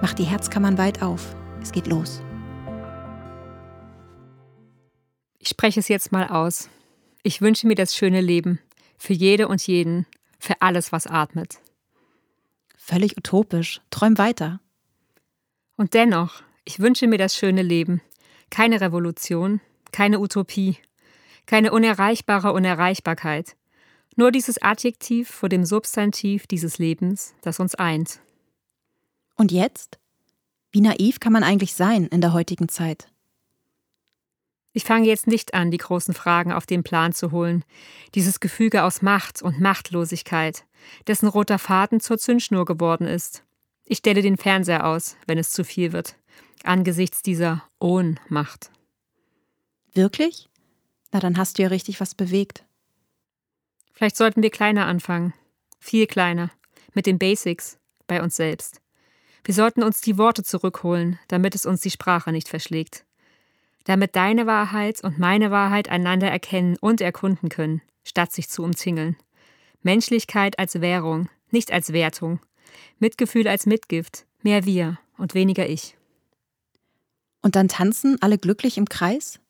macht die Herzkammern weit auf. Es geht los. Ich spreche es jetzt mal aus. Ich wünsche mir das schöne Leben. Für jede und jeden. Für alles, was atmet. Völlig utopisch. Träum weiter. Und dennoch, ich wünsche mir das schöne Leben. Keine Revolution, keine Utopie, keine unerreichbare Unerreichbarkeit. Nur dieses Adjektiv vor dem Substantiv dieses Lebens, das uns eint. Und jetzt? Wie naiv kann man eigentlich sein in der heutigen Zeit? Ich fange jetzt nicht an, die großen Fragen auf den Plan zu holen. Dieses Gefüge aus Macht und Machtlosigkeit, dessen roter Faden zur Zündschnur geworden ist. Ich stelle den Fernseher aus, wenn es zu viel wird, angesichts dieser Ohnmacht. Wirklich? Na, dann hast du ja richtig was bewegt. Vielleicht sollten wir kleiner anfangen. Viel kleiner. Mit den Basics. Bei uns selbst. Wir sollten uns die Worte zurückholen, damit es uns die Sprache nicht verschlägt. Damit deine Wahrheit und meine Wahrheit einander erkennen und erkunden können, statt sich zu umzingeln. Menschlichkeit als Währung, nicht als Wertung. Mitgefühl als Mitgift, mehr wir und weniger ich. Und dann tanzen alle glücklich im Kreis?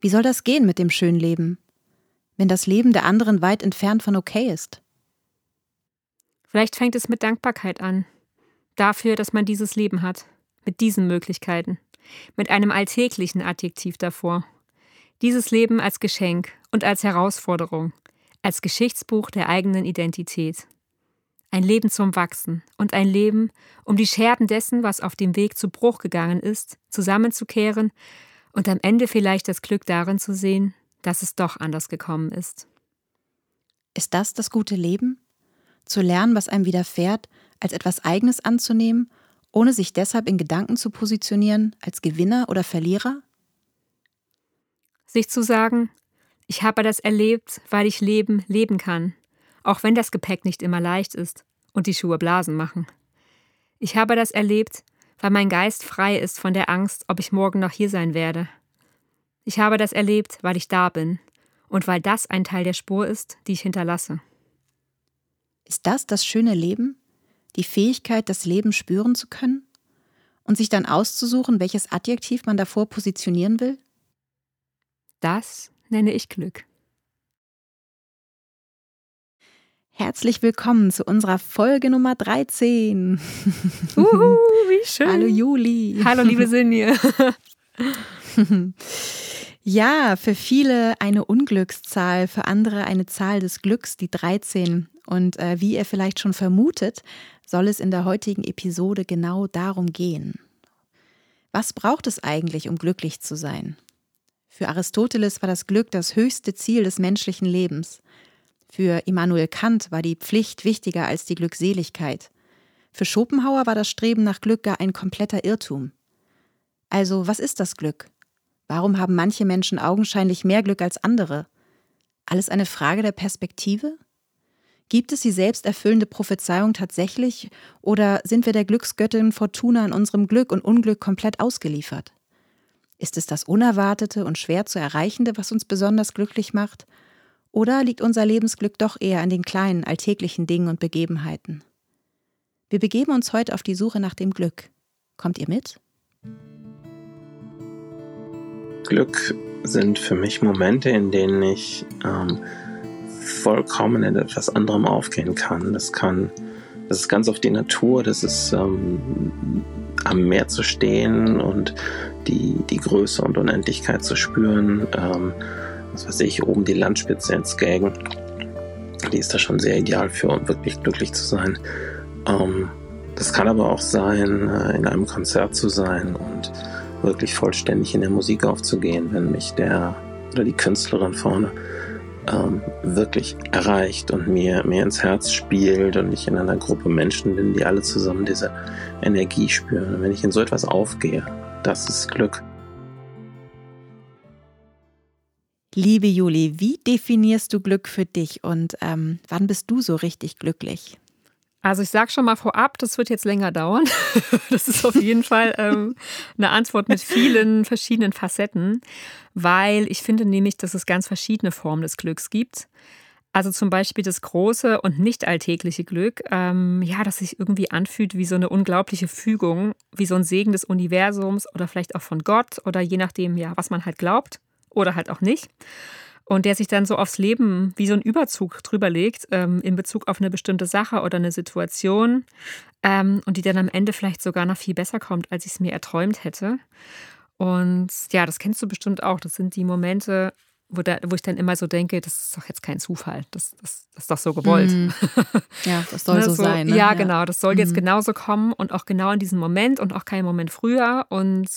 Wie soll das gehen mit dem schönen Leben? Wenn das Leben der anderen weit entfernt von okay ist? Vielleicht fängt es mit Dankbarkeit an, dafür, dass man dieses Leben hat, mit diesen Möglichkeiten, mit einem alltäglichen Adjektiv davor. Dieses Leben als Geschenk und als Herausforderung, als Geschichtsbuch der eigenen Identität. Ein Leben zum Wachsen und ein Leben, um die Scherben dessen, was auf dem Weg zu Bruch gegangen ist, zusammenzukehren und am Ende vielleicht das Glück darin zu sehen, dass es doch anders gekommen ist. Ist das das gute Leben? Zu lernen, was einem widerfährt als etwas Eigenes anzunehmen, ohne sich deshalb in Gedanken zu positionieren als Gewinner oder Verlierer? Sich zu sagen, ich habe das erlebt, weil ich Leben leben kann, auch wenn das Gepäck nicht immer leicht ist und die Schuhe Blasen machen. Ich habe das erlebt, weil mein Geist frei ist von der Angst, ob ich morgen noch hier sein werde. Ich habe das erlebt, weil ich da bin und weil das ein Teil der Spur ist, die ich hinterlasse. Ist das das schöne Leben? Die Fähigkeit, das Leben spüren zu können und sich dann auszusuchen, welches Adjektiv man davor positionieren will? Das nenne ich Glück. Herzlich willkommen zu unserer Folge Nummer 13. Uhu, wie schön. Hallo Juli. Hallo liebe Sinje. Ja, für viele eine Unglückszahl, für andere eine Zahl des Glücks, die 13. Und äh, wie ihr vielleicht schon vermutet, soll es in der heutigen Episode genau darum gehen. Was braucht es eigentlich, um glücklich zu sein? Für Aristoteles war das Glück das höchste Ziel des menschlichen Lebens. Für Immanuel Kant war die Pflicht wichtiger als die Glückseligkeit. Für Schopenhauer war das Streben nach Glück gar ein kompletter Irrtum. Also, was ist das Glück? Warum haben manche Menschen augenscheinlich mehr Glück als andere? Alles eine Frage der Perspektive? Gibt es die selbsterfüllende Prophezeiung tatsächlich oder sind wir der Glücksgöttin Fortuna in unserem Glück und Unglück komplett ausgeliefert? Ist es das Unerwartete und schwer zu erreichende, was uns besonders glücklich macht? Oder liegt unser Lebensglück doch eher an den kleinen, alltäglichen Dingen und Begebenheiten? Wir begeben uns heute auf die Suche nach dem Glück. Kommt ihr mit? Glück sind für mich Momente, in denen ich ähm, vollkommen in etwas anderem aufgehen kann. Das kann, das ist ganz auf die Natur, das ist ähm, am Meer zu stehen und die, die Größe und Unendlichkeit zu spüren. Ähm, was weiß ich, oben die Landspitze ins Skagen. Die ist da schon sehr ideal für, um wirklich glücklich zu sein. Ähm, das kann aber auch sein, äh, in einem Konzert zu sein und wirklich vollständig in der Musik aufzugehen, wenn mich der oder die Künstlerin vorne ähm, wirklich erreicht und mir, mir ins Herz spielt und ich in einer Gruppe Menschen bin, die alle zusammen diese Energie spüren. Und wenn ich in so etwas aufgehe, das ist Glück. Liebe Juli, wie definierst du Glück für dich und ähm, wann bist du so richtig glücklich? Also ich sage schon mal vorab, das wird jetzt länger dauern. Das ist auf jeden Fall ähm, eine Antwort mit vielen verschiedenen Facetten, weil ich finde nämlich, dass es ganz verschiedene Formen des Glücks gibt. Also zum Beispiel das große und nicht alltägliche Glück, ähm, ja, das sich irgendwie anfühlt wie so eine unglaubliche Fügung, wie so ein Segen des Universums oder vielleicht auch von Gott oder je nachdem, ja, was man halt glaubt oder halt auch nicht und der sich dann so aufs Leben wie so ein Überzug drüber legt ähm, in Bezug auf eine bestimmte Sache oder eine Situation ähm, und die dann am Ende vielleicht sogar noch viel besser kommt, als ich es mir erträumt hätte. Und ja, das kennst du bestimmt auch. Das sind die Momente, wo, da, wo ich dann immer so denke, das ist doch jetzt kein Zufall. Das, das, das ist doch so gewollt. Mm. Ja, das soll ne, so, so, sein. Ne? Ja, ja, genau. Das soll mm. jetzt mhm. genauso kommen und auch genau in diesem Moment und auch keinen Moment früher. Und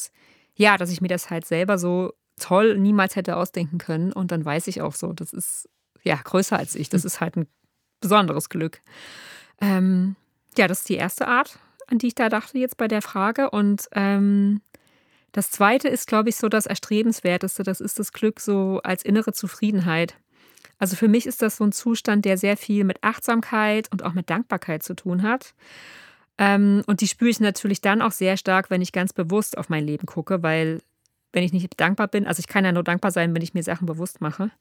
ja, dass ich mir das halt selber so toll niemals hätte ausdenken können. Und dann weiß ich auch so, das ist ja größer als ich. Das hm. ist halt ein besonderes Glück. Ähm, ja, das ist die erste Art, an die ich da dachte jetzt bei der Frage. Und ähm, das zweite ist, glaube ich, so das Erstrebenswerteste. Das ist das Glück so als innere Zufriedenheit. Also für mich ist das so ein Zustand, der sehr viel mit Achtsamkeit und auch mit Dankbarkeit zu tun hat. Ähm, und die spüre ich natürlich dann auch sehr stark, wenn ich ganz bewusst auf mein Leben gucke, weil wenn ich nicht dankbar bin. Also ich kann ja nur dankbar sein, wenn ich mir Sachen bewusst mache.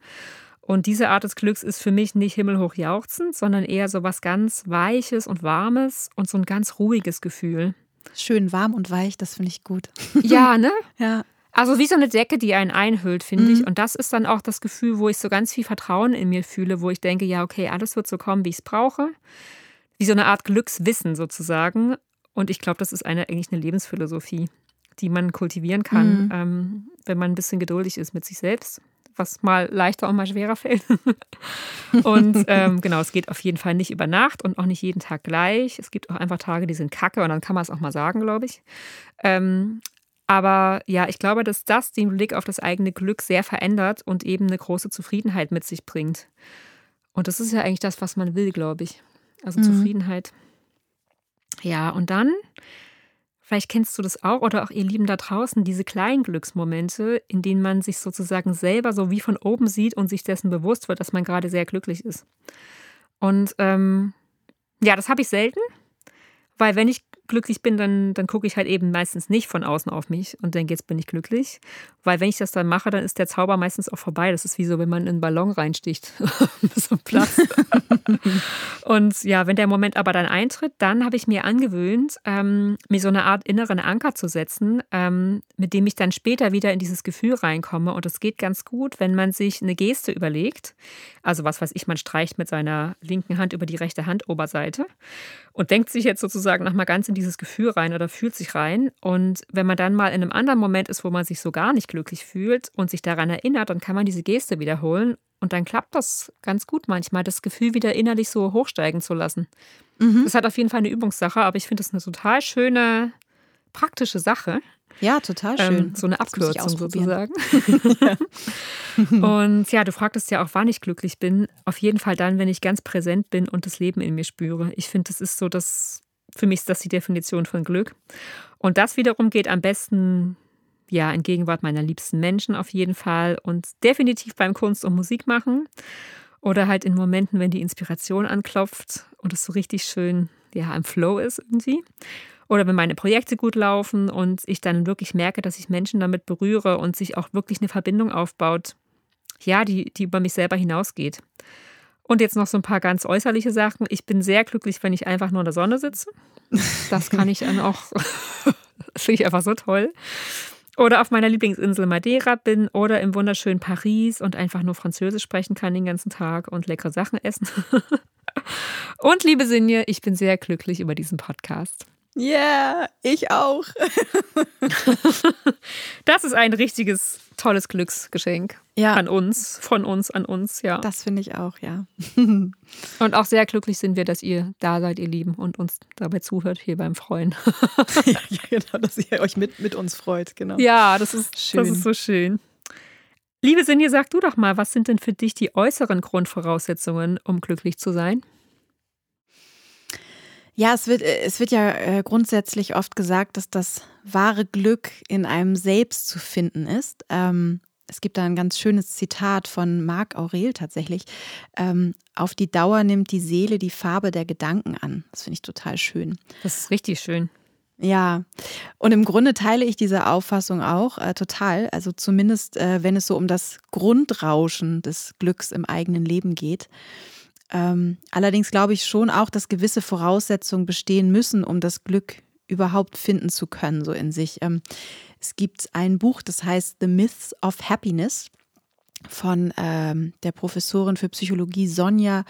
Und diese Art des Glücks ist für mich nicht himmelhoch jauchzend, sondern eher so was ganz Weiches und Warmes und so ein ganz ruhiges Gefühl. Schön warm und weich, das finde ich gut. Ja, ne? ja. Also wie so eine Decke, die einen einhüllt, finde mhm. ich. Und das ist dann auch das Gefühl, wo ich so ganz viel Vertrauen in mir fühle, wo ich denke, ja, okay, alles wird so kommen, wie ich es brauche. Wie so eine Art Glückswissen sozusagen. Und ich glaube, das ist eine, eigentlich eine Lebensphilosophie die man kultivieren kann, mhm. ähm, wenn man ein bisschen geduldig ist mit sich selbst, was mal leichter und mal schwerer fällt. und ähm, genau, es geht auf jeden Fall nicht über Nacht und auch nicht jeden Tag gleich. Es gibt auch einfach Tage, die sind kacke und dann kann man es auch mal sagen, glaube ich. Ähm, aber ja, ich glaube, dass das den Blick auf das eigene Glück sehr verändert und eben eine große Zufriedenheit mit sich bringt. Und das ist ja eigentlich das, was man will, glaube ich. Also mhm. Zufriedenheit. Ja, und dann Vielleicht kennst du das auch oder auch ihr Lieben da draußen, diese kleinen Glücksmomente, in denen man sich sozusagen selber so wie von oben sieht und sich dessen bewusst wird, dass man gerade sehr glücklich ist. Und ähm, ja, das habe ich selten, weil wenn ich glücklich bin, dann, dann gucke ich halt eben meistens nicht von außen auf mich und denke, jetzt bin ich glücklich. Weil wenn ich das dann mache, dann ist der Zauber meistens auch vorbei. Das ist wie so, wenn man in einen Ballon reinsticht. so Platz. und ja, wenn der Moment aber dann eintritt, dann habe ich mir angewöhnt, ähm, mir so eine Art inneren Anker zu setzen, ähm, mit dem ich dann später wieder in dieses Gefühl reinkomme. Und es geht ganz gut, wenn man sich eine Geste überlegt. Also was weiß ich, man streicht mit seiner linken Hand über die rechte Handoberseite und denkt sich jetzt sozusagen nochmal ganz in dieses Gefühl rein oder fühlt sich rein. Und wenn man dann mal in einem anderen Moment ist, wo man sich so gar nicht glücklich fühlt und sich daran erinnert, dann kann man diese Geste wiederholen und dann klappt das ganz gut manchmal, das Gefühl wieder innerlich so hochsteigen zu lassen. Mhm. Das hat auf jeden Fall eine Übungssache, aber ich finde das eine total schöne, praktische Sache. Ja, total ähm, schön. Ähm, so eine Abkürzung sozusagen. und ja, du fragtest ja auch, wann ich glücklich bin. Auf jeden Fall dann, wenn ich ganz präsent bin und das Leben in mir spüre. Ich finde, das ist so das, für mich ist das die Definition von Glück. Und das wiederum geht am besten ja in Gegenwart meiner liebsten Menschen auf jeden Fall und definitiv beim Kunst und Musik machen oder halt in Momenten, wenn die Inspiration anklopft und es so richtig schön ja im Flow ist irgendwie. Oder wenn meine Projekte gut laufen und ich dann wirklich merke, dass ich Menschen damit berühre und sich auch wirklich eine Verbindung aufbaut, ja, die, die über mich selber hinausgeht. Und jetzt noch so ein paar ganz äußerliche Sachen. Ich bin sehr glücklich, wenn ich einfach nur in der Sonne sitze. Das kann ich dann auch, finde ich einfach so toll. Oder auf meiner Lieblingsinsel Madeira bin oder im wunderschönen Paris und einfach nur Französisch sprechen kann den ganzen Tag und leckere Sachen essen. und liebe Sinje, ich bin sehr glücklich über diesen Podcast. Ja, yeah, ich auch. das ist ein richtiges tolles Glücksgeschenk. Ja. An uns, von uns, an uns, ja. Das finde ich auch, ja. und auch sehr glücklich sind wir, dass ihr da seid, ihr Lieben, und uns dabei zuhört hier beim Freuen. ja, genau, dass ihr euch mit, mit uns freut, genau. Ja, das ist, schön. das ist so schön. Liebe Sinje, sag du doch mal, was sind denn für dich die äußeren Grundvoraussetzungen, um glücklich zu sein? Ja, es wird, es wird ja äh, grundsätzlich oft gesagt, dass das wahre Glück in einem selbst zu finden ist. Ähm, es gibt da ein ganz schönes Zitat von Marc Aurel tatsächlich. Ähm, auf die Dauer nimmt die Seele die Farbe der Gedanken an. Das finde ich total schön. Das ist richtig schön. Ja, und im Grunde teile ich diese Auffassung auch äh, total. Also zumindest, äh, wenn es so um das Grundrauschen des Glücks im eigenen Leben geht. Ähm, allerdings glaube ich schon auch, dass gewisse Voraussetzungen bestehen müssen, um das Glück überhaupt finden zu können, so in sich. Ähm, es gibt ein Buch, das heißt The Myths of Happiness von ähm, der Professorin für Psychologie Sonja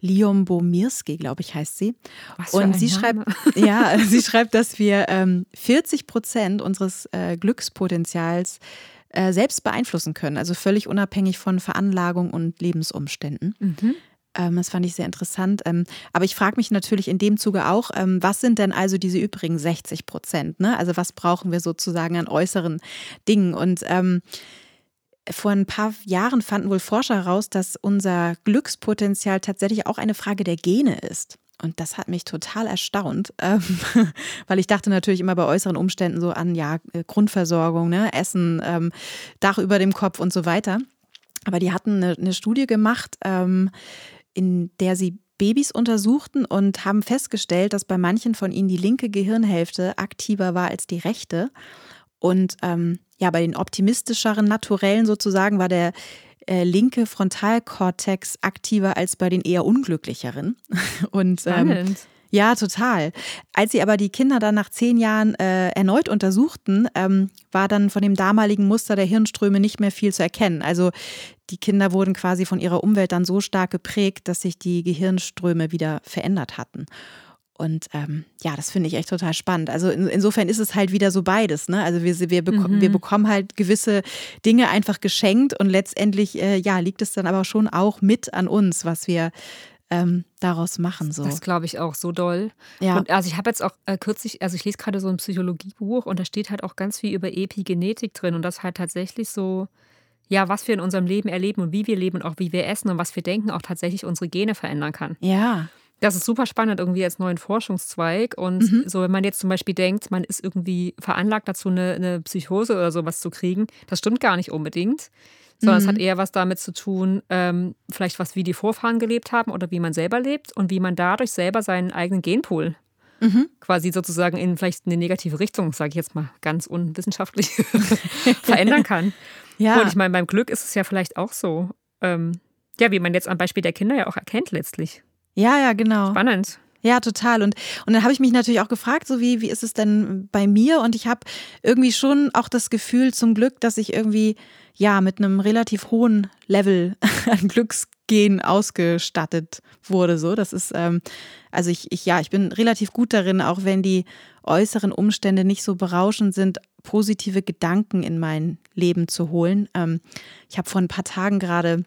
Liombomirski, glaube ich, heißt sie. Was und sie Name. schreibt, ja, sie schreibt, dass wir ähm, 40 Prozent unseres äh, Glückspotenzials äh, selbst beeinflussen können, also völlig unabhängig von Veranlagung und Lebensumständen. Mhm. Ähm, das fand ich sehr interessant. Ähm, aber ich frage mich natürlich in dem Zuge auch, ähm, was sind denn also diese übrigen 60 Prozent? Ne? Also was brauchen wir sozusagen an äußeren Dingen? Und ähm, vor ein paar Jahren fanden wohl Forscher heraus, dass unser Glückspotenzial tatsächlich auch eine Frage der Gene ist. Und das hat mich total erstaunt, ähm, weil ich dachte natürlich immer bei äußeren Umständen so an ja äh, Grundversorgung, ne? Essen, ähm, Dach über dem Kopf und so weiter. Aber die hatten eine, eine Studie gemacht, ähm, in der sie Babys untersuchten und haben festgestellt, dass bei manchen von ihnen die linke Gehirnhälfte aktiver war als die rechte. Und ähm, ja, bei den optimistischeren Naturellen sozusagen war der äh, linke Frontalkortex aktiver als bei den eher unglücklicheren. Und ähm, ja, total. Als sie aber die Kinder dann nach zehn Jahren äh, erneut untersuchten, ähm, war dann von dem damaligen Muster der Hirnströme nicht mehr viel zu erkennen. Also die Kinder wurden quasi von ihrer Umwelt dann so stark geprägt, dass sich die Gehirnströme wieder verändert hatten. Und ähm, ja, das finde ich echt total spannend. Also in, insofern ist es halt wieder so beides. Ne? Also wir, wir, beko mhm. wir bekommen halt gewisse Dinge einfach geschenkt und letztendlich äh, ja, liegt es dann aber schon auch mit an uns, was wir ähm, daraus machen. So. Das glaube ich auch so doll. Ja. Und also ich habe jetzt auch äh, kürzlich, also ich lese gerade so ein Psychologiebuch und da steht halt auch ganz viel über Epigenetik drin und das halt tatsächlich so, ja, was wir in unserem Leben erleben und wie wir leben und auch wie wir essen und was wir denken, auch tatsächlich unsere Gene verändern kann. Ja. Das ist super spannend irgendwie als neuen Forschungszweig. Und mhm. so, wenn man jetzt zum Beispiel denkt, man ist irgendwie veranlagt dazu, eine, eine Psychose oder sowas zu kriegen, das stimmt gar nicht unbedingt sondern mhm. es hat mhm. eher was damit zu tun, ähm, vielleicht was wie die Vorfahren gelebt haben oder wie man selber lebt und wie man dadurch selber seinen eigenen Genpool mhm. quasi sozusagen in vielleicht eine negative Richtung, sage ich jetzt mal ganz unwissenschaftlich, verändern kann. Ja. Und ich meine, beim Glück ist es ja vielleicht auch so, ähm, ja, wie man jetzt am Beispiel der Kinder ja auch erkennt letztlich. Ja, ja, genau. Spannend. Ja, total. Und, und dann habe ich mich natürlich auch gefragt, so wie, wie ist es denn bei mir? Und ich habe irgendwie schon auch das Gefühl zum Glück, dass ich irgendwie ja mit einem relativ hohen Level an Glücksgehen ausgestattet wurde. So, das ist ähm, also ich, ich ja, ich bin relativ gut darin, auch wenn die äußeren Umstände nicht so berauschend sind, positive Gedanken in mein Leben zu holen. Ähm, ich habe vor ein paar Tagen gerade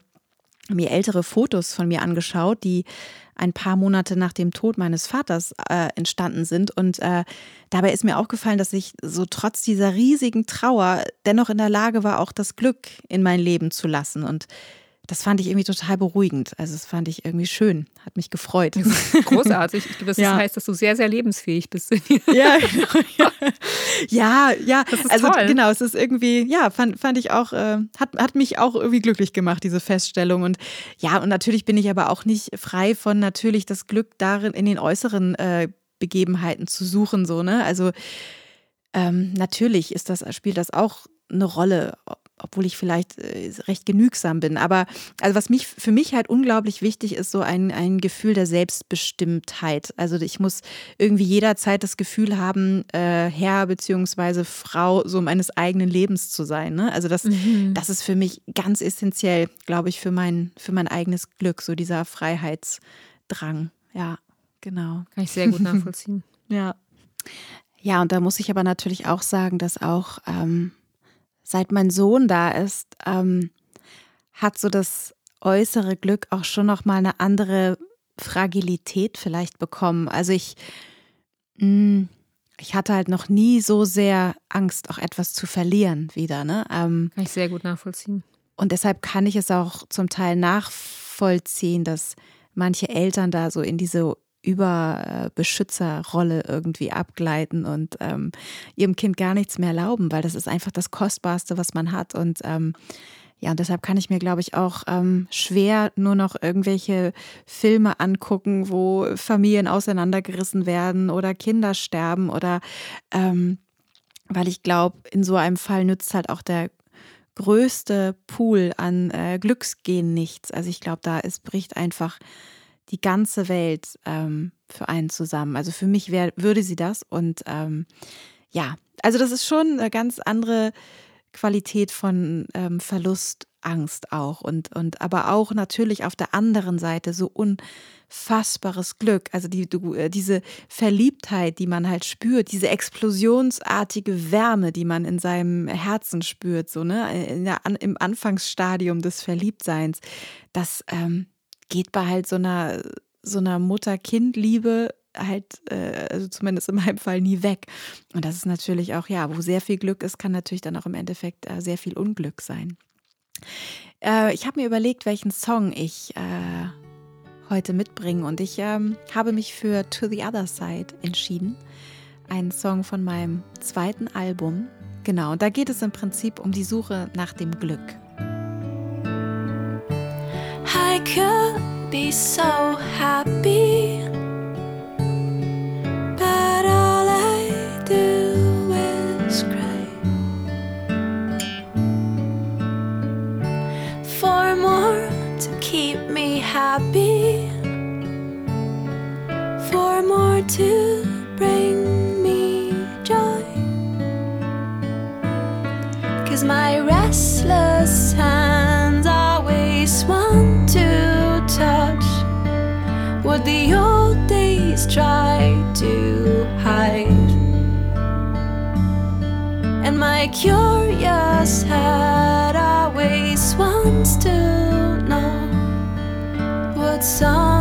mir ältere Fotos von mir angeschaut, die ein paar Monate nach dem Tod meines Vaters äh, entstanden sind. Und äh, dabei ist mir aufgefallen, dass ich so trotz dieser riesigen Trauer dennoch in der Lage war, auch das Glück in mein Leben zu lassen. Und das fand ich irgendwie total beruhigend. Also das fand ich irgendwie schön, hat mich gefreut. Großartig. Das ja. heißt, dass du sehr, sehr lebensfähig bist. ja, genau, ja, ja. Das ist also toll. genau, es ist irgendwie, ja, fand, fand ich auch, äh, hat, hat mich auch irgendwie glücklich gemacht, diese Feststellung. Und ja, und natürlich bin ich aber auch nicht frei von natürlich das Glück darin, in den äußeren äh, Begebenheiten zu suchen. So, ne? Also ähm, natürlich ist das, spielt das auch eine Rolle, obwohl ich vielleicht äh, recht genügsam bin. Aber also was mich für mich halt unglaublich wichtig ist, so ein, ein Gefühl der Selbstbestimmtheit. Also ich muss irgendwie jederzeit das Gefühl haben, äh, Herr bzw. Frau so meines eigenen Lebens zu sein. Ne? Also das, mhm. das ist für mich ganz essentiell, glaube ich, für mein, für mein eigenes Glück, so dieser Freiheitsdrang. Ja, genau. Kann ich sehr gut nachvollziehen. ja. Ja, und da muss ich aber natürlich auch sagen, dass auch ähm, seit mein Sohn da ist, ähm, hat so das äußere Glück auch schon noch mal eine andere Fragilität vielleicht bekommen. Also ich, mh, mm, ich hatte halt noch nie so sehr Angst, auch etwas zu verlieren wieder. Ne? Ähm, Kann ich sehr gut nachvollziehen. und deshalb kann ich es auch zum Teil nachvollziehen, dass manche Eltern da so in diese Überbeschützerrolle irgendwie abgleiten und ähm, ihrem Kind gar nichts mehr erlauben, weil das ist einfach das Kostbarste, was man hat. Und ähm, ja, und deshalb kann ich mir, glaube ich, auch ähm, schwer nur noch irgendwelche Filme angucken, wo Familien auseinandergerissen werden oder Kinder sterben oder ähm, weil ich glaube, in so einem Fall nützt halt auch der größte Pool an äh, Glücksgehen nichts. Also ich glaube, da es bricht einfach die ganze Welt ähm, für einen zusammen. Also für mich wär, würde sie das. Und ähm, ja, also das ist schon eine ganz andere Qualität von ähm, Verlust, Angst auch. Und, und aber auch natürlich auf der anderen Seite so unfassbares Glück. Also die, du, äh, diese Verliebtheit, die man halt spürt, diese explosionsartige Wärme, die man in seinem Herzen spürt, so, ne, der, im Anfangsstadium des Verliebtseins, das, ähm, geht bei halt so einer, so einer Mutter-Kind-Liebe halt, äh, also zumindest in meinem Fall, nie weg. Und das ist natürlich auch, ja, wo sehr viel Glück ist, kann natürlich dann auch im Endeffekt äh, sehr viel Unglück sein. Äh, ich habe mir überlegt, welchen Song ich heute mitbringe und ich ähm, habe mich für To the Other Side entschieden. Ein Song von meinem zweiten Album. Genau, und da geht es im Prinzip um die Suche nach dem Glück. I could be so happy, but all I do is cry. For more to keep me happy, for more to bring me joy. Cause my restless hands tried to hide. And my curious head always wants to know what's on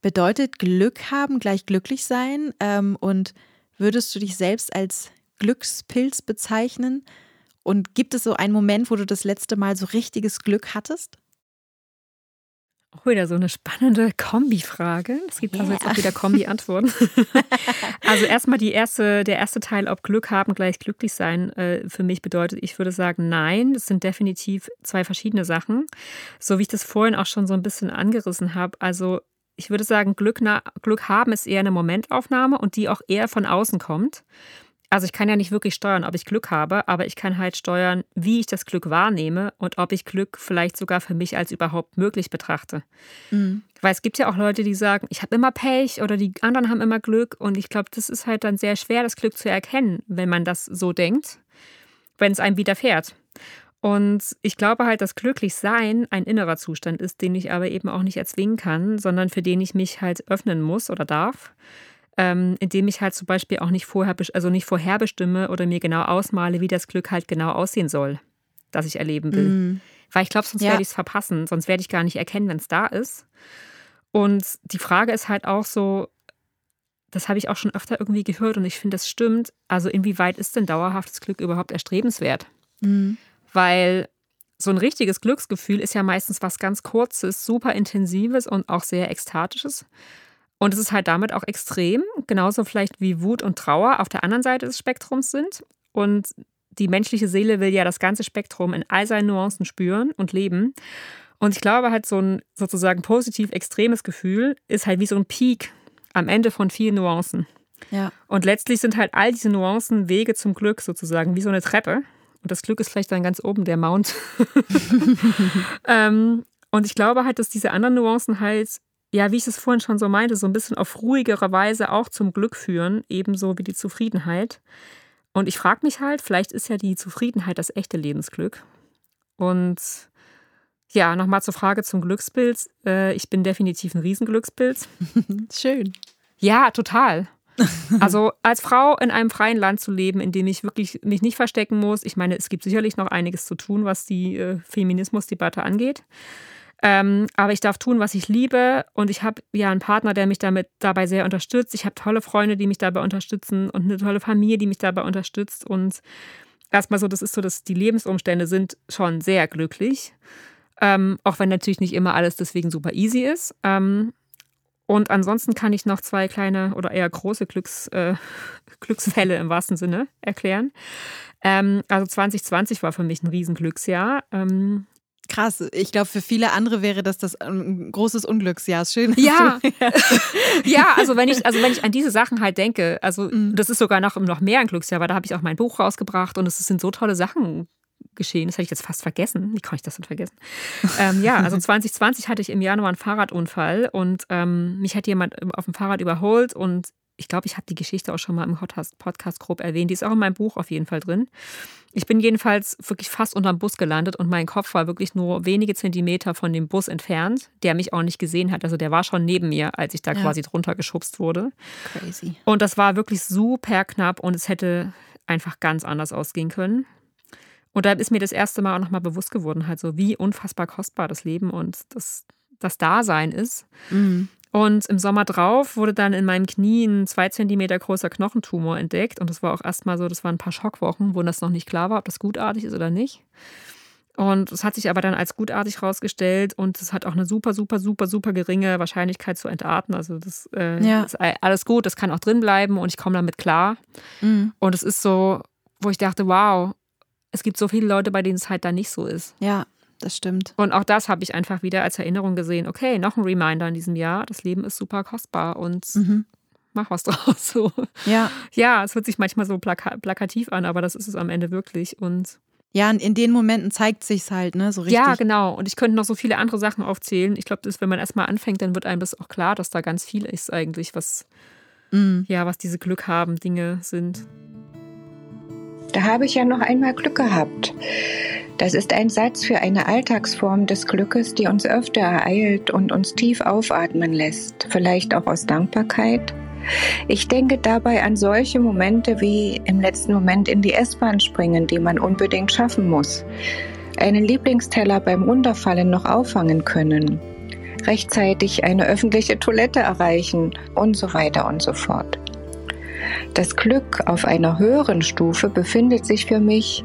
bedeutet Glück haben gleich glücklich sein? Ähm, und würdest du dich selbst als Glückspilz bezeichnen? Und gibt es so einen Moment, wo du das letzte Mal so richtiges Glück hattest? Auch wieder so eine spannende Kombifrage. Es gibt also jetzt auch wieder Kombi-Antworten. also erstmal die erste, der erste Teil, ob Glück haben gleich glücklich sein, äh, für mich bedeutet, ich würde sagen, nein, das sind definitiv zwei verschiedene Sachen. So wie ich das vorhin auch schon so ein bisschen angerissen habe. Also ich würde sagen, Glück, Glück haben ist eher eine Momentaufnahme und die auch eher von außen kommt. Also ich kann ja nicht wirklich steuern, ob ich Glück habe, aber ich kann halt steuern, wie ich das Glück wahrnehme und ob ich Glück vielleicht sogar für mich als überhaupt möglich betrachte. Weil es gibt ja auch Leute, die sagen, ich habe immer Pech oder die anderen haben immer Glück. Und ich glaube, das ist halt dann sehr schwer, das Glück zu erkennen, wenn man das so denkt, wenn es einem widerfährt. Und ich glaube halt, dass glücklich sein ein innerer Zustand ist, den ich aber eben auch nicht erzwingen kann, sondern für den ich mich halt öffnen muss oder darf, ähm, indem ich halt zum Beispiel auch nicht vorher, also nicht vorherbestimme oder mir genau ausmale, wie das Glück halt genau aussehen soll, das ich erleben will. Weil ich glaube, sonst Ja. werde ich es verpassen, sonst werde ich gar nicht erkennen, wenn es da ist. Und die Frage ist halt auch so, das habe ich auch schon öfter irgendwie gehört und ich finde, das stimmt. Also inwieweit ist denn dauerhaftes Glück überhaupt erstrebenswert? Weil so ein richtiges Glücksgefühl ist ja meistens was ganz Kurzes, super Intensives und auch sehr Ekstatisches. Und es ist halt damit auch extrem, genauso vielleicht wie Wut und Trauer auf der anderen Seite des Spektrums sind. Und die menschliche Seele will ja das ganze Spektrum in all seinen Nuancen spüren und leben. Und ich glaube halt, so ein sozusagen positiv extremes Gefühl ist halt wie so ein Peak am Ende von vielen Nuancen. Ja. Und letztlich sind halt all diese Nuancen Wege zum Glück sozusagen, wie so eine Treppe. Und das Glück ist vielleicht dann ganz oben der Mount. ähm, und ich glaube halt, dass diese anderen Nuancen halt, ja, wie ich es vorhin schon so meinte, so ein bisschen auf ruhigere Weise auch zum Glück führen, ebenso wie die Zufriedenheit. Und ich frage mich halt, vielleicht ist ja die Zufriedenheit das echte Lebensglück. Und ja, nochmal zur Frage zum Glückspilz. Äh, ich bin definitiv ein Riesenglückspilz. Schön. Ja, total. Also als Frau in einem freien Land zu leben, in dem ich wirklich mich nicht verstecken muss. Ich meine, es gibt sicherlich noch einiges zu tun, was die äh, Feminismusdebatte angeht. Ähm, aber ich darf tun, was ich liebe und ich habe ja einen Partner, der mich damit dabei sehr unterstützt. Ich habe tolle Freunde, die mich dabei unterstützen und eine tolle Familie, die mich dabei unterstützt. Und erstmal so, das ist so, dass die Lebensumstände sind schon sehr glücklich. Ähm, auch wenn natürlich nicht immer alles deswegen super easy ist. Ähm, und ansonsten kann ich noch zwei kleine oder eher große Glücks, äh, Glücksfälle im wahrsten Sinne erklären. Ähm, also 2020 war für mich ein Riesenglücksjahr. Ähm, Krass. Ich glaube, für viele andere wäre das das ein großes Unglücksjahr. Schön. Ja. ja, also wenn ich, also wenn ich an diese Sachen halt denke, also mhm. das ist sogar noch, noch mehr ein Glücksjahr, weil da habe ich auch mein Buch rausgebracht und es sind so tolle Sachen geschehen. Das hätte ich jetzt fast vergessen. Wie kann ich das denn vergessen? ähm, ja, also 2020 hatte ich im Januar einen Fahrradunfall und ähm, mich hat jemand auf dem Fahrrad überholt und ich glaube, ich habe die Geschichte auch schon mal im Podcast grob erwähnt. Die ist auch in meinem Buch auf jeden Fall drin. Ich bin jedenfalls wirklich fast unterm Bus gelandet und mein Kopf war wirklich nur wenige Zentimeter von dem Bus entfernt, der mich auch nicht gesehen hat. Also der war schon neben mir, als ich da ja. quasi drunter geschubst wurde. Crazy. Und das war wirklich super knapp und es hätte einfach ganz anders ausgehen können. Und da ist mir das erste Mal auch nochmal bewusst geworden, halt so, wie unfassbar kostbar das Leben und das, das Dasein ist. Mhm. Und im Sommer drauf wurde dann in meinem Knie ein zwei Zentimeter großer Knochentumor entdeckt. Und das war auch erstmal so, das waren ein paar Schockwochen, wo das noch nicht klar war, ob das gutartig ist oder nicht. Und es hat sich aber dann als gutartig rausgestellt und es hat auch eine super, super, super, super geringe Wahrscheinlichkeit zu entarten. Also das äh, ja. ist alles gut, das kann auch drin bleiben und ich komme damit klar. Mhm. Und es ist so, wo ich dachte, wow, es gibt so viele Leute, bei denen es halt da nicht so ist. Ja, das stimmt. Und auch das habe ich einfach wieder als Erinnerung gesehen. Okay, noch ein Reminder in diesem Jahr. Das Leben ist super kostbar und mhm. mach was draus. So. Ja. Ja, es hört sich manchmal so plaka plakativ an, aber das ist es am Ende wirklich. Und ja, in den Momenten zeigt sich's halt, ne, so richtig. Ja, genau. Und ich könnte noch so viele andere Sachen aufzählen. Ich glaube, wenn man erstmal anfängt, dann wird einem das auch klar, dass da ganz viel ist eigentlich, was, mhm. ja, was diese Glück haben Dinge sind. Da habe ich ja noch einmal Glück gehabt. Das ist ein Satz für eine Alltagsform des Glückes, die uns öfter ereilt und uns tief aufatmen lässt, vielleicht auch aus Dankbarkeit. Ich denke dabei an solche Momente wie im letzten Moment in die S-Bahn springen, die man unbedingt schaffen muss, einen Lieblingsteller beim Runterfallen noch auffangen können, rechtzeitig eine öffentliche Toilette erreichen und so weiter und so fort. Das Glück auf einer höheren Stufe befindet sich für mich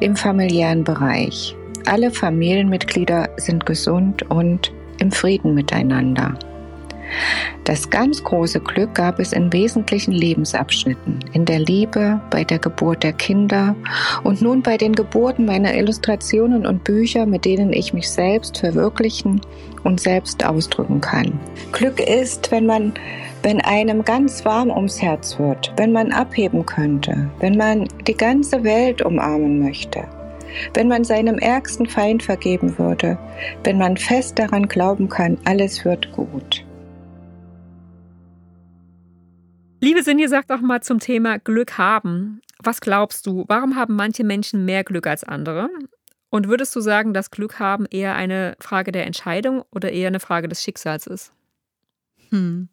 im familiären Bereich. Alle Familienmitglieder sind gesund und im Frieden miteinander. Das ganz große Glück gab es in wesentlichen Lebensabschnitten, in der Liebe, bei der Geburt der Kinder und nun bei den Geburten meiner Illustrationen und Bücher, mit denen ich mich selbst verwirklichen und selbst ausdrücken kann. Glück ist, wenn man wenn einem ganz warm ums Herz wird, wenn man abheben könnte, wenn man die ganze Welt umarmen möchte, wenn man seinem ärgsten Feind vergeben würde, wenn man fest daran glauben kann, alles wird gut. Liebe Sinje sagt auch mal zum Thema Glück haben. Was glaubst du, warum haben manche Menschen mehr Glück als andere? Und würdest du sagen, dass Glück haben eher eine Frage der Entscheidung oder eher eine Frage des Schicksals ist? Hm.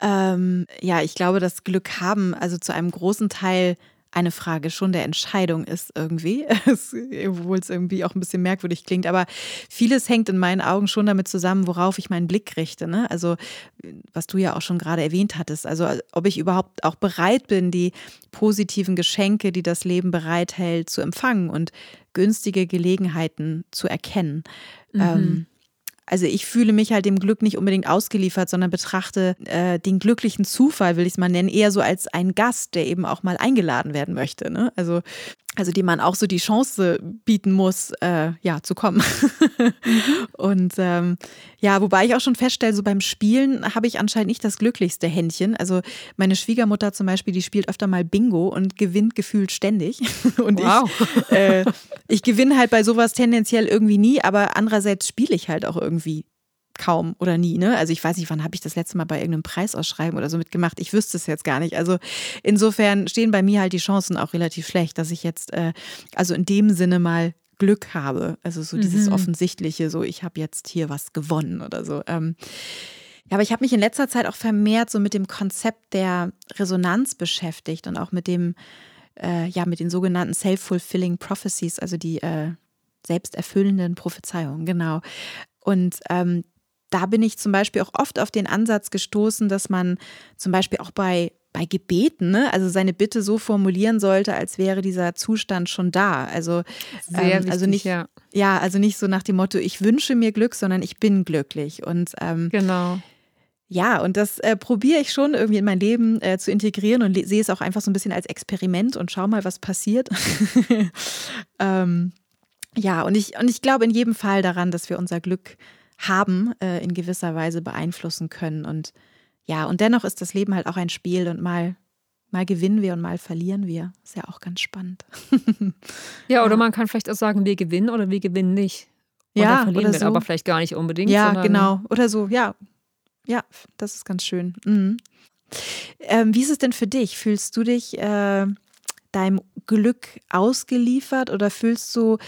Ähm, ja, ich glaube, dass Glück haben, also zu einem großen Teil eine Frage schon der Entscheidung ist irgendwie, obwohl es irgendwie auch ein bisschen merkwürdig klingt. Aber vieles hängt in meinen Augen schon damit zusammen, worauf ich meinen Blick richte. Ne? Also was du ja auch schon gerade erwähnt hattest. Also ob ich überhaupt auch bereit bin, die positiven Geschenke, die das Leben bereithält, zu empfangen und günstige Gelegenheiten zu erkennen. Mhm. Ähm, also ich fühle mich halt dem Glück nicht unbedingt ausgeliefert, sondern betrachte äh, den glücklichen Zufall, will ich es mal nennen, eher so als einen Gast, der eben auch mal eingeladen werden möchte. Ne? Also also die man auch so die Chance bieten muss, äh, ja, zu kommen. Und ähm, ja, wobei ich auch schon feststelle, so beim Spielen habe ich anscheinend nicht das glücklichste Händchen. Also meine Schwiegermutter zum Beispiel, die spielt öfter mal Bingo und gewinnt gefühlt ständig. Und wow. ich, äh, ich gewinne halt bei sowas tendenziell irgendwie nie, aber andererseits spiele ich halt auch irgendwie kaum oder nie. Ne? Also ich weiß nicht, wann habe ich das letzte Mal bei irgendeinem Preisausschreiben oder so mitgemacht. Ich wüsste es jetzt gar nicht. Also insofern stehen bei mir halt die Chancen auch relativ schlecht, dass ich jetzt äh, also in dem Sinne mal Glück habe. Also so dieses mhm. offensichtliche, so ich habe jetzt hier was gewonnen oder so. Ähm, ja, aber ich habe mich in letzter Zeit auch vermehrt so mit dem Konzept der Resonanz beschäftigt und auch mit dem, äh, ja, mit den sogenannten self-fulfilling prophecies, also die äh, selbsterfüllenden Prophezeiungen, genau. Und ähm, da bin ich zum Beispiel auch oft auf den Ansatz gestoßen, dass man zum Beispiel auch bei, bei Gebeten, ne, also seine Bitte so formulieren sollte, als wäre dieser Zustand schon da. Also, Sehr ähm, wichtig, also nicht, ja. ja. also nicht so nach dem Motto, ich wünsche mir Glück, sondern ich bin glücklich. Und ähm, genau. Ja, und das äh, probiere ich schon irgendwie in mein Leben äh, zu integrieren und sehe es auch einfach so ein bisschen als Experiment und schau mal, was passiert. ähm, ja, und ich, und ich glaube in jedem Fall daran, dass wir unser Glück haben, äh, in gewisser Weise beeinflussen können. Und ja, und dennoch ist das Leben halt auch ein Spiel und mal, mal gewinnen wir und mal verlieren wir. Ist ja auch ganz spannend. ja, oder ja. man kann vielleicht auch sagen, wir gewinnen oder wir gewinnen nicht. Und ja, verlieren oder wir so. aber vielleicht gar nicht unbedingt. Ja, genau. Oder so, ja. Ja, das ist ganz schön. Mhm. Ähm, wie ist es denn für dich? Fühlst du dich äh, deinem Glück ausgeliefert oder fühlst du,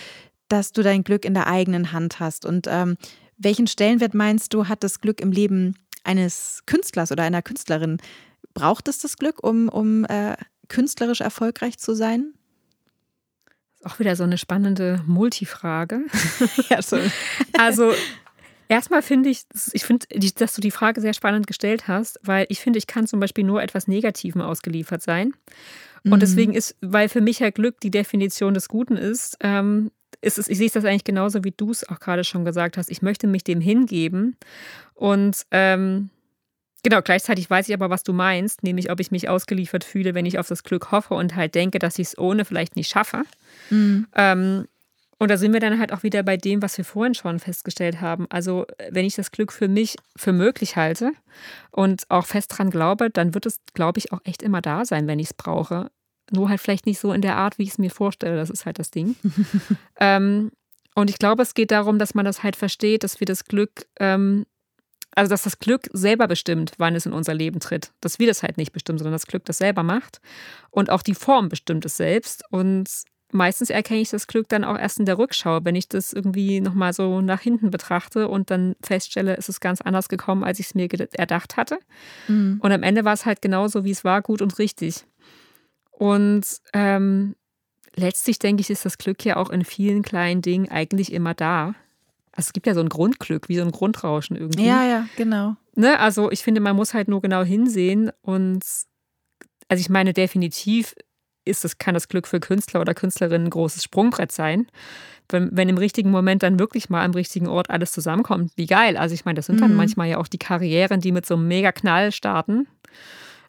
dass du dein Glück in der eigenen Hand hast? Und ähm, welchen Stellenwert meinst du, hat das Glück im Leben eines Künstlers oder einer Künstlerin? Braucht es das Glück, um, um äh, künstlerisch erfolgreich zu sein? Auch wieder so eine spannende Multifrage. ja, so. Also erstmal finde ich, ich finde, dass du die Frage sehr spannend gestellt hast, weil ich finde, ich kann zum Beispiel nur etwas Negativem ausgeliefert sein. Und mhm. deswegen ist, weil für mich ja Glück die Definition des Guten ist, ähm, ist es, ich sehe das eigentlich genauso, wie du es auch gerade schon gesagt hast. Ich möchte mich dem hingeben. Und ähm, genau, gleichzeitig weiß ich aber, was du meinst, nämlich ob ich mich ausgeliefert fühle, wenn ich auf das Glück hoffe und halt denke, dass ich es ohne vielleicht nicht schaffe. Mhm. Ähm, und da sind wir dann halt auch wieder bei dem, was wir vorhin schon festgestellt haben. Also, wenn ich das Glück für mich für möglich halte und auch fest dran glaube, dann wird es, glaube ich, auch echt immer da sein, wenn ich es brauche. Nur halt vielleicht nicht so in der Art, wie ich es mir vorstelle. Das ist halt das Ding. ähm, und ich glaube, es geht darum, dass man das halt versteht, dass wir das Glück, ähm, also dass das Glück selber bestimmt, wann es in unser Leben tritt. Dass wir das halt nicht bestimmen, sondern das Glück das selber macht. Und auch die Form bestimmt es selbst. Und meistens erkenne ich das Glück dann auch erst in der Rückschau, wenn ich das irgendwie nochmal so nach hinten betrachte und dann feststelle, es ist ganz anders gekommen, als ich es mir erdacht hatte. Mhm. Und am Ende war es halt genauso, wie es war, gut und richtig. Und ähm, letztlich denke ich, ist das Glück ja auch in vielen kleinen Dingen eigentlich immer da. Also es gibt ja so ein Grundglück, wie so ein Grundrauschen irgendwie. Ja, ja, genau. Ne? Also ich finde, man muss halt nur genau hinsehen und also ich meine, definitiv ist das, kann das Glück für Künstler oder Künstlerinnen ein großes Sprungbrett sein. Wenn, wenn im richtigen Moment dann wirklich mal am richtigen Ort alles zusammenkommt, wie geil. Also ich meine, das sind dann mhm. manchmal ja auch die Karrieren, die mit so einem mega Knall starten.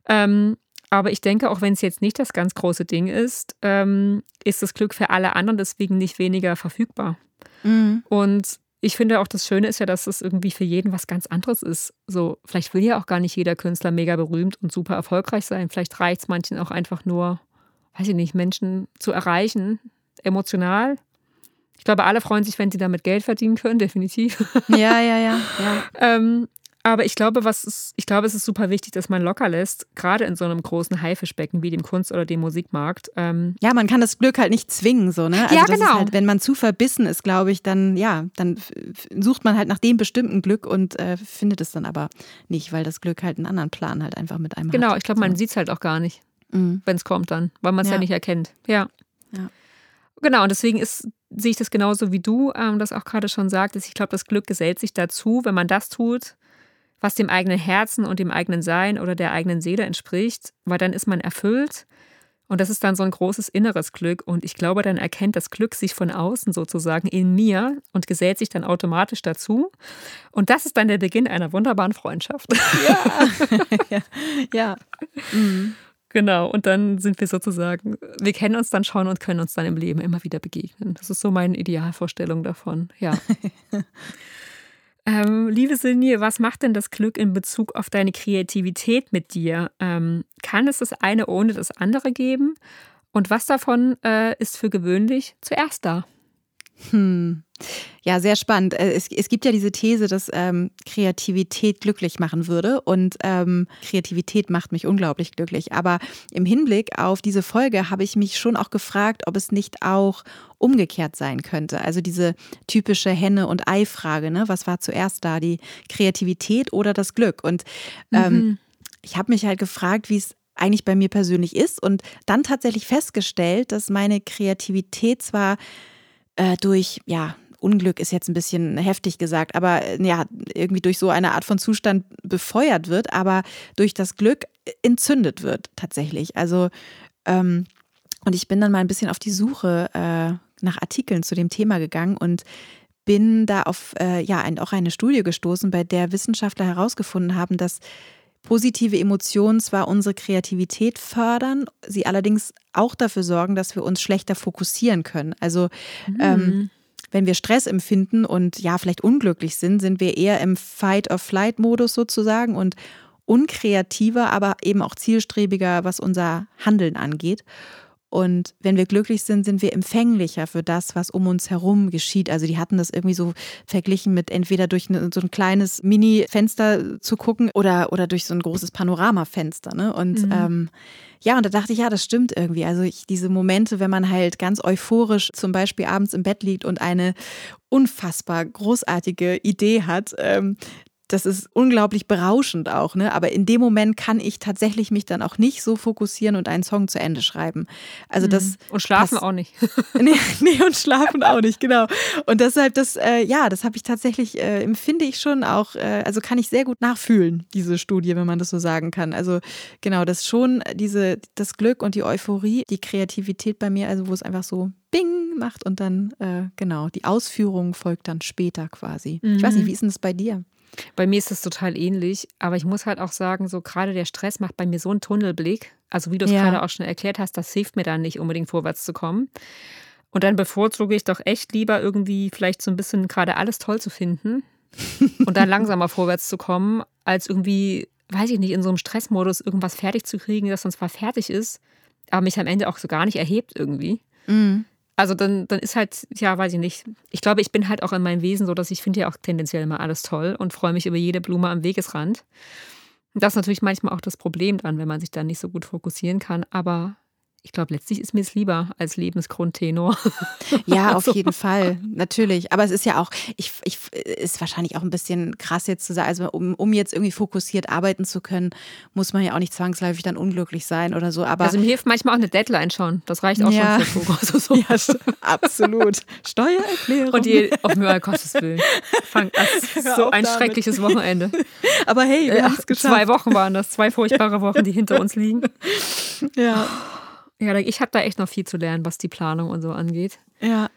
Ähm, aber ich denke, auch wenn es jetzt nicht das ganz große Ding ist, ähm, ist das Glück für alle anderen deswegen nicht weniger verfügbar. Mhm. Und ich finde auch das Schöne ist ja, dass es irgendwie für jeden was ganz anderes ist. So, vielleicht will ja auch gar nicht jeder Künstler mega berühmt und super erfolgreich sein. Vielleicht reicht es manchen auch einfach nur, weiß ich nicht, Menschen zu erreichen, emotional. Ich glaube, alle freuen sich, wenn sie damit Geld verdienen können, definitiv. Ja, ja, ja. ja. ähm, aber ich glaube, was ist, ich glaube, es ist super wichtig, dass man locker lässt, gerade in so einem großen Haifischbecken wie dem Kunst- oder dem Musikmarkt. Ähm ja, man kann das Glück halt nicht zwingen, so, ne? Also ja, genau. Halt, wenn man zu verbissen ist, glaube ich, dann, ja, dann sucht man halt nach dem bestimmten Glück und äh, findet es dann aber nicht, weil das Glück halt einen anderen Plan halt einfach mit einem genau, hat. Genau, ich glaube, man so. sieht es halt auch gar nicht, mhm. wenn es kommt dann, weil man es ja. ja. nicht erkennt. Ja. ja. Genau, und deswegen ist, sehe ich das genauso wie du ähm, das auch gerade schon sagtest. Ich glaube, das Glück gesellt sich dazu, wenn man das tut, was dem eigenen Herzen und dem eigenen Sein oder der eigenen Seele entspricht, weil dann ist man erfüllt und das ist dann so ein großes inneres Glück und ich glaube, dann erkennt das Glück sich von außen sozusagen in mir und gesellt sich dann automatisch dazu und das ist dann der Beginn einer wunderbaren Freundschaft. Ja, ja. ja. Mhm. Genau, und dann sind wir sozusagen, wir kennen uns dann schon und können uns dann im Leben immer wieder begegnen. Das ist so meine Idealvorstellung davon, ja. Ähm, liebe Sinje, was macht denn das Glück in Bezug auf deine Kreativität mit dir? Ähm, kann es das eine ohne das andere geben? Und was davon äh, ist für gewöhnlich zuerst da? Hm. Ja, sehr spannend. Äh, es, es gibt ja diese These, dass ähm, Kreativität glücklich machen würde und ähm, Kreativität macht mich unglaublich glücklich. Aber im Hinblick auf diese Folge habe ich mich schon auch gefragt, ob es nicht auch umgekehrt sein könnte. Also diese typische Henne- und Ei-Frage, ne? Was war zuerst da, die Kreativität oder das Glück? Und ähm, mhm. ich habe mich halt gefragt, wie es eigentlich bei mir persönlich ist und dann tatsächlich festgestellt, dass meine Kreativität zwar äh, durch, ja, Unglück ist jetzt ein bisschen heftig gesagt, aber äh, ja, irgendwie durch so eine Art von Zustand befeuert wird, aber durch das Glück entzündet wird tatsächlich. Also, ähm, und ich bin dann mal ein bisschen auf die Suche äh, nach Artikeln zu dem Thema gegangen und bin da auf äh, ja ein, auch eine Studie gestoßen, bei der Wissenschaftler herausgefunden haben, dass positive Emotionen zwar unsere Kreativität fördern, sie allerdings auch dafür sorgen, dass wir uns schlechter fokussieren können. Also mhm. ähm, wenn wir Stress empfinden und ja, vielleicht unglücklich sind, sind wir eher im Fight-or-Flight-Modus sozusagen und unkreativer, aber eben auch zielstrebiger, was unser Handeln angeht. Und wenn wir glücklich sind, sind wir empfänglicher für das, was um uns herum geschieht. Also die hatten das irgendwie so verglichen mit entweder durch eine, so ein kleines Mini-Fenster zu gucken oder, oder durch so ein großes Panoramafenster. Ne? Und mhm. ähm, ja, und da dachte ich, ja, das stimmt irgendwie. Also ich, diese Momente, wenn man halt ganz euphorisch zum Beispiel abends im Bett liegt und eine unfassbar großartige Idee hat, ähm, das ist unglaublich berauschend auch, ne? Aber in dem Moment kann ich tatsächlich mich dann auch nicht so fokussieren und einen Song zu Ende schreiben. Also das mhm. und schlafen auch nicht. nee, nee, und schlafen auch nicht, genau. Und deshalb das, äh, ja, das habe ich tatsächlich äh, empfinde ich schon auch. Äh, also kann ich sehr gut nachfühlen diese Studie, wenn man das so sagen kann. Also genau, das schon diese das Glück und die Euphorie, die Kreativität bei mir, also wo es einfach so Bing macht und dann äh, genau die Ausführung folgt dann später quasi. Mhm. Ich weiß nicht, mhm. wie ist denn das bei dir? Bei mir ist es total ähnlich, aber ich muss halt auch sagen, so gerade der Stress macht bei mir so einen Tunnelblick. Also wie du es ja. gerade auch schon erklärt hast, das hilft mir dann nicht unbedingt vorwärts zu kommen. Und dann bevorzuge ich doch echt lieber irgendwie vielleicht so ein bisschen gerade alles toll zu finden und dann langsamer vorwärts zu kommen, als irgendwie, weiß ich nicht, in so einem Stressmodus irgendwas fertig zu kriegen, das dann zwar fertig ist, aber mich am Ende auch so gar nicht erhebt irgendwie. Mhm. Also dann, dann ist halt, ja, weiß ich nicht. Ich glaube, ich bin halt auch in meinem Wesen so, dass ich finde ja auch tendenziell immer alles toll und freue mich über jede Blume am Wegesrand. Das ist natürlich manchmal auch das Problem dann, wenn man sich da nicht so gut fokussieren kann. Aber ich glaube, letztlich ist mir es lieber als Lebensgrundtenor. Ja, auf also. jeden Fall, natürlich. Aber es ist ja auch, ich, ich, ist wahrscheinlich auch ein bisschen krass jetzt zu sagen, also um, um jetzt irgendwie fokussiert arbeiten zu können, muss man ja auch nicht zwangsläufig dann unglücklich sein oder so. Aber also mir hilft manchmal auch eine Deadline schon. Das reicht auch ja. schon für Fokus. So. Ja, absolut. Steuererklärung. Und die, auf mir, Gottes Willen. Fang, so ein damit. schreckliches Wochenende. Aber hey, wir ja, haben es geschafft. Zwei Wochen waren das, zwei furchtbare Wochen, die hinter uns liegen. Ja. Ja, ich habe da echt noch viel zu lernen, was die Planung und so angeht. Ja.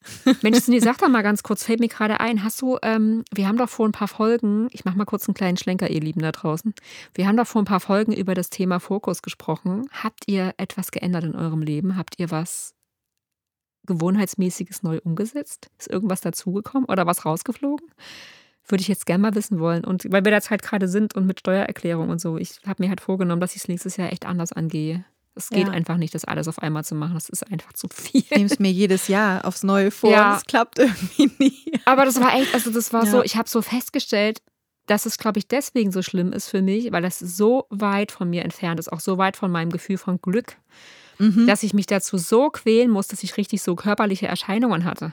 Mensch, Cindy, sag doch mal ganz kurz, fällt mir gerade ein, hast du, ähm, wir haben doch vor ein paar Folgen, ich mache mal kurz einen kleinen Schlenker, ihr Lieben da draußen. Wir haben doch vor ein paar Folgen über das Thema Fokus gesprochen. Habt ihr etwas geändert in eurem Leben? Habt ihr was Gewohnheitsmäßiges neu umgesetzt? Ist irgendwas dazugekommen oder was rausgeflogen? Würde ich jetzt gerne mal wissen wollen. Und weil wir da Zeit gerade sind und mit Steuererklärung und so, ich habe mir halt vorgenommen, dass ich es nächstes Jahr echt anders angehe. Es geht ja. einfach nicht, das alles auf einmal zu machen. Das ist einfach zu viel. Ich nehme es mir jedes Jahr aufs Neue vor. Ja. Das klappt irgendwie nie. Aber das war echt, also das war ja. so, ich habe so festgestellt, dass es, glaube ich, deswegen so schlimm ist für mich, weil das so weit von mir entfernt ist, auch so weit von meinem Gefühl von Glück, mhm. dass ich mich dazu so quälen muss, dass ich richtig so körperliche Erscheinungen hatte.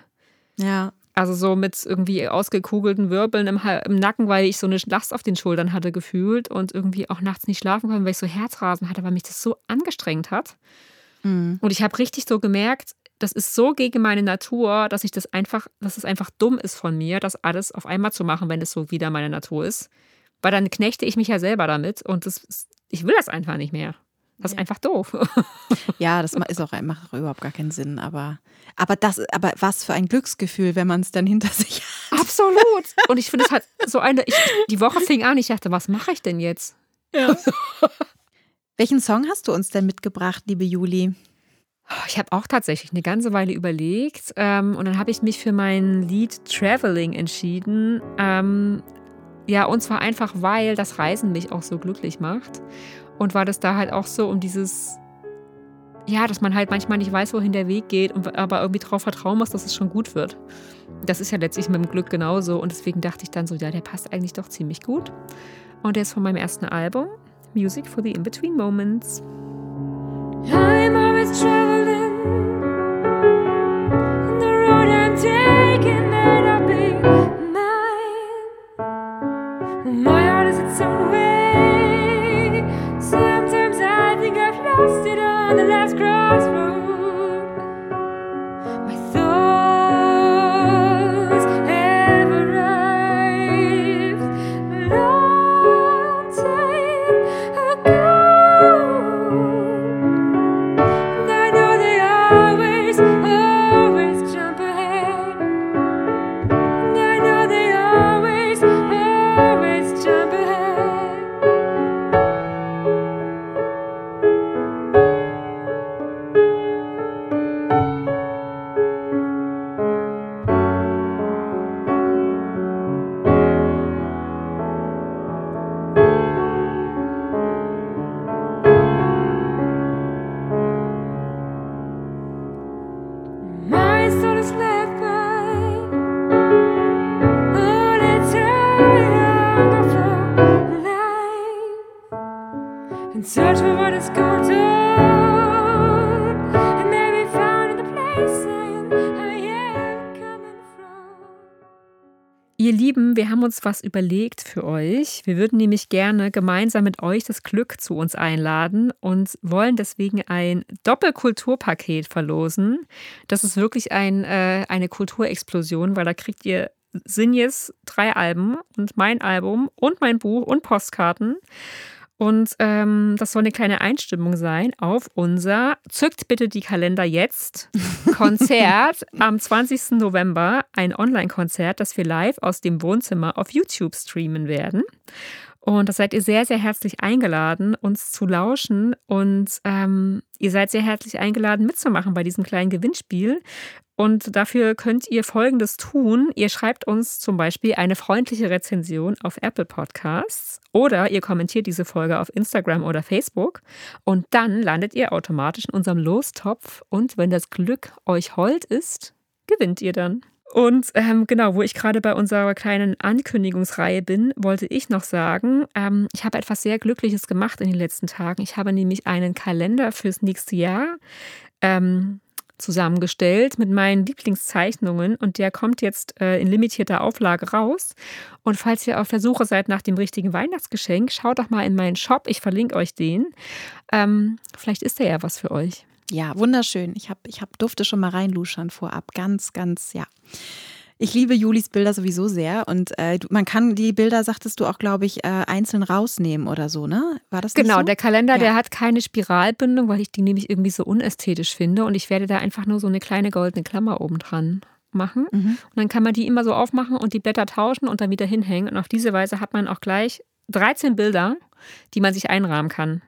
Ja. Also so mit irgendwie ausgekugelten Wirbeln im, im, Nacken, weil ich so eine Last auf den Schultern hatte gefühlt und irgendwie auch nachts nicht schlafen konnte, weil ich so Herzrasen hatte, weil mich das so angestrengt hat. Mhm. Und ich habe richtig so gemerkt, das ist so gegen meine Natur, dass ich das einfach, dass es einfach dumm ist von mir, das alles auf einmal zu machen, wenn es so wieder meine Natur ist. Weil dann knechte ich mich ja selber damit und das, ich will das einfach nicht mehr. Das ist ja. einfach doof. Ja, das ist auch, macht auch überhaupt gar keinen Sinn. Aber, aber, das, aber was für ein Glücksgefühl, wenn man es dann hinter sich hat. Absolut. Und ich finde es halt so eine, ich, die Woche fing an, ich dachte, was mache ich denn jetzt? Ja. Welchen Song hast du uns denn mitgebracht, liebe Juli? Ich habe auch tatsächlich eine ganze Weile überlegt ähm, und dann habe ich mich für mein Lied Traveling entschieden. Ähm, ja, und zwar einfach, weil das Reisen mich auch so glücklich macht. Und war das da halt auch so um dieses, ja, dass man halt manchmal nicht weiß, wohin der Weg geht, aber irgendwie darauf vertrauen muss, dass es schon gut wird. Das ist ja letztlich mit dem Glück genauso. Und deswegen dachte ich dann so, ja, der passt eigentlich doch ziemlich gut. Und der ist von meinem ersten Album, Music for the In-Between Moments. I'm always traveling uns was überlegt für euch. Wir würden nämlich gerne gemeinsam mit euch das Glück zu uns einladen und wollen deswegen ein Doppelkulturpaket verlosen. Das ist wirklich ein, äh, eine Kulturexplosion, weil da kriegt ihr Sinjes drei Alben und mein Album und mein Buch und Postkarten. Und ähm, das soll eine kleine Einstimmung sein auf unser Zückt bitte die Kalender jetzt Konzert am 20. November. Ein Online-Konzert, das wir live aus dem Wohnzimmer auf YouTube streamen werden. Und da seid ihr sehr, sehr herzlich eingeladen, uns zu lauschen. Und ähm, ihr seid sehr herzlich eingeladen, mitzumachen bei diesem kleinen Gewinnspiel. Und dafür könnt ihr Folgendes tun. Ihr schreibt uns zum Beispiel eine freundliche Rezension auf Apple Podcasts oder ihr kommentiert diese Folge auf Instagram oder Facebook. Und dann landet ihr automatisch in unserem Lostopf. Und wenn das Glück euch hold ist, gewinnt ihr dann. Und ähm, genau, wo ich gerade bei unserer kleinen Ankündigungsreihe bin, wollte ich noch sagen, ähm, ich habe etwas sehr Glückliches gemacht in den letzten Tagen. Ich habe nämlich einen Kalender fürs nächste Jahr ähm, zusammengestellt mit meinen Lieblingszeichnungen und der kommt jetzt äh, in limitierter Auflage raus. Und falls ihr auf der Suche seid nach dem richtigen Weihnachtsgeschenk, schaut doch mal in meinen Shop. Ich verlinke euch den. Ähm, vielleicht ist der ja was für euch. Ja, wunderschön. Ich, hab, ich hab, durfte schon mal reinluschern vorab. Ganz, ganz, ja. Ich liebe Julis Bilder sowieso sehr und äh, man kann die Bilder, sagtest du auch, glaube ich, äh, einzeln rausnehmen oder so, ne? War das nicht Genau, so? der Kalender, Ja. der hat keine Spiralbindung, weil ich die nämlich irgendwie so unästhetisch finde und ich werde da einfach nur so eine kleine goldene Klammer oben dran machen. Mhm. Und dann kann man die immer so aufmachen und die Blätter tauschen und dann wieder hinhängen. Und auf diese Weise hat man auch gleich 13 Bilder, die man sich einrahmen kann.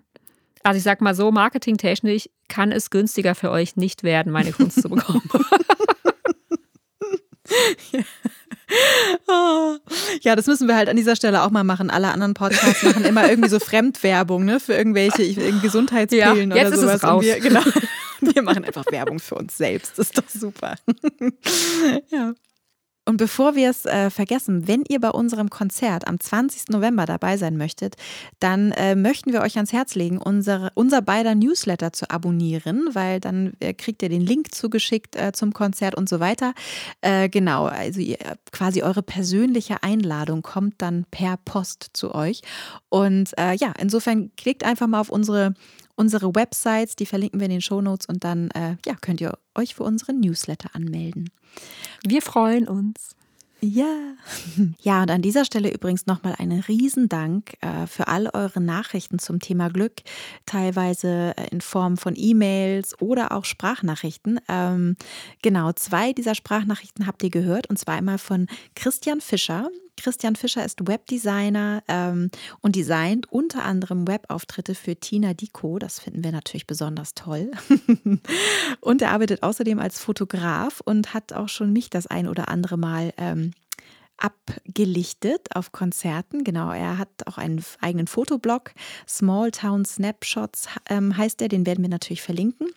Also ich sag mal so, marketingtechnisch kann es günstiger für euch nicht werden, meine Kunst zu bekommen. Ja, das müssen wir halt an dieser Stelle auch mal machen. Alle anderen Podcasts machen immer irgendwie so Fremdwerbung, ne, für irgendwelche irgend- Gesundheitspillen Ja, jetzt oder ist es sowas. Und raus. wir, genau, wir machen einfach Werbung für uns selbst. Das ist doch super. Ja. Und bevor wir es äh, vergessen, wenn ihr bei unserem Konzert am 20. November dabei sein möchtet, dann äh, möchten wir euch ans Herz legen, unsere, unser beider Newsletter zu abonnieren, weil dann äh, kriegt ihr den Link zugeschickt äh, zum Konzert und so weiter. Äh, genau, also ihr, quasi eure persönliche Einladung kommt dann per Post zu euch. Und äh, ja, insofern klickt einfach mal auf unsere unsere Websites, die verlinken wir in den Shownotes und dann äh, ja, könnt ihr euch für unseren Newsletter anmelden. Wir freuen uns. Ja. Ja, und an dieser Stelle übrigens nochmal einen Riesendank äh, für all eure Nachrichten zum Thema Glück, teilweise äh, in Form von E-Mails oder auch Sprachnachrichten. Ähm, genau, zwei dieser Sprachnachrichten habt ihr gehört, und zwar einmal von Christian Fischer. Christian Fischer ist Webdesigner ähm, und designt unter anderem Webauftritte für Tina Dico. Das finden wir natürlich besonders toll. und er arbeitet außerdem als Fotograf und hat auch schon mich das ein oder andere Mal ähm, abgelichtet auf Konzerten. Genau, er hat auch einen eigenen Fotoblog. Small Town Snapshots ähm, heißt er, den werden wir natürlich verlinken.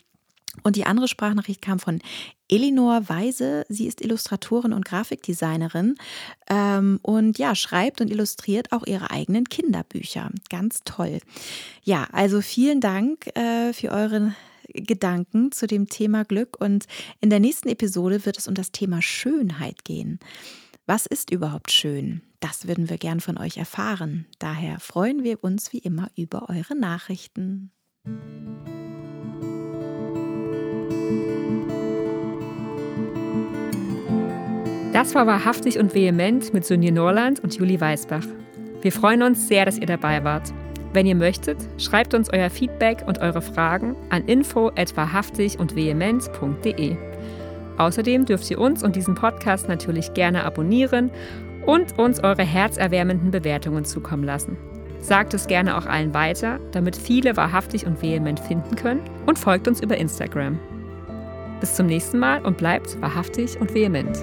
Und die andere Sprachnachricht kam von Elinor Weise. Sie ist Illustratorin und Grafikdesignerin ähm, und ja, schreibt und illustriert auch ihre eigenen Kinderbücher. Ganz toll. Ja, also vielen Dank äh, für eure Gedanken zu dem Thema Glück und in der nächsten Episode wird es um das Thema Schönheit gehen. Was ist überhaupt schön? Das würden wir gern von euch erfahren. Daher freuen wir uns wie immer über eure Nachrichten. Das war wahrhaftig und vehement mit Sonja Norland und Julie Weisbach. Wir freuen uns sehr, dass ihr dabei wart. Wenn ihr möchtet, schreibt uns euer Feedback und eure Fragen an info und vehement.de. Außerdem dürft ihr uns und diesen Podcast natürlich gerne abonnieren und uns eure herzerwärmenden Bewertungen zukommen lassen. Sagt es gerne auch allen weiter, damit viele wahrhaftig und vehement finden können und folgt uns über Instagram. Bis zum nächsten Mal und bleibt wahrhaftig und vehement.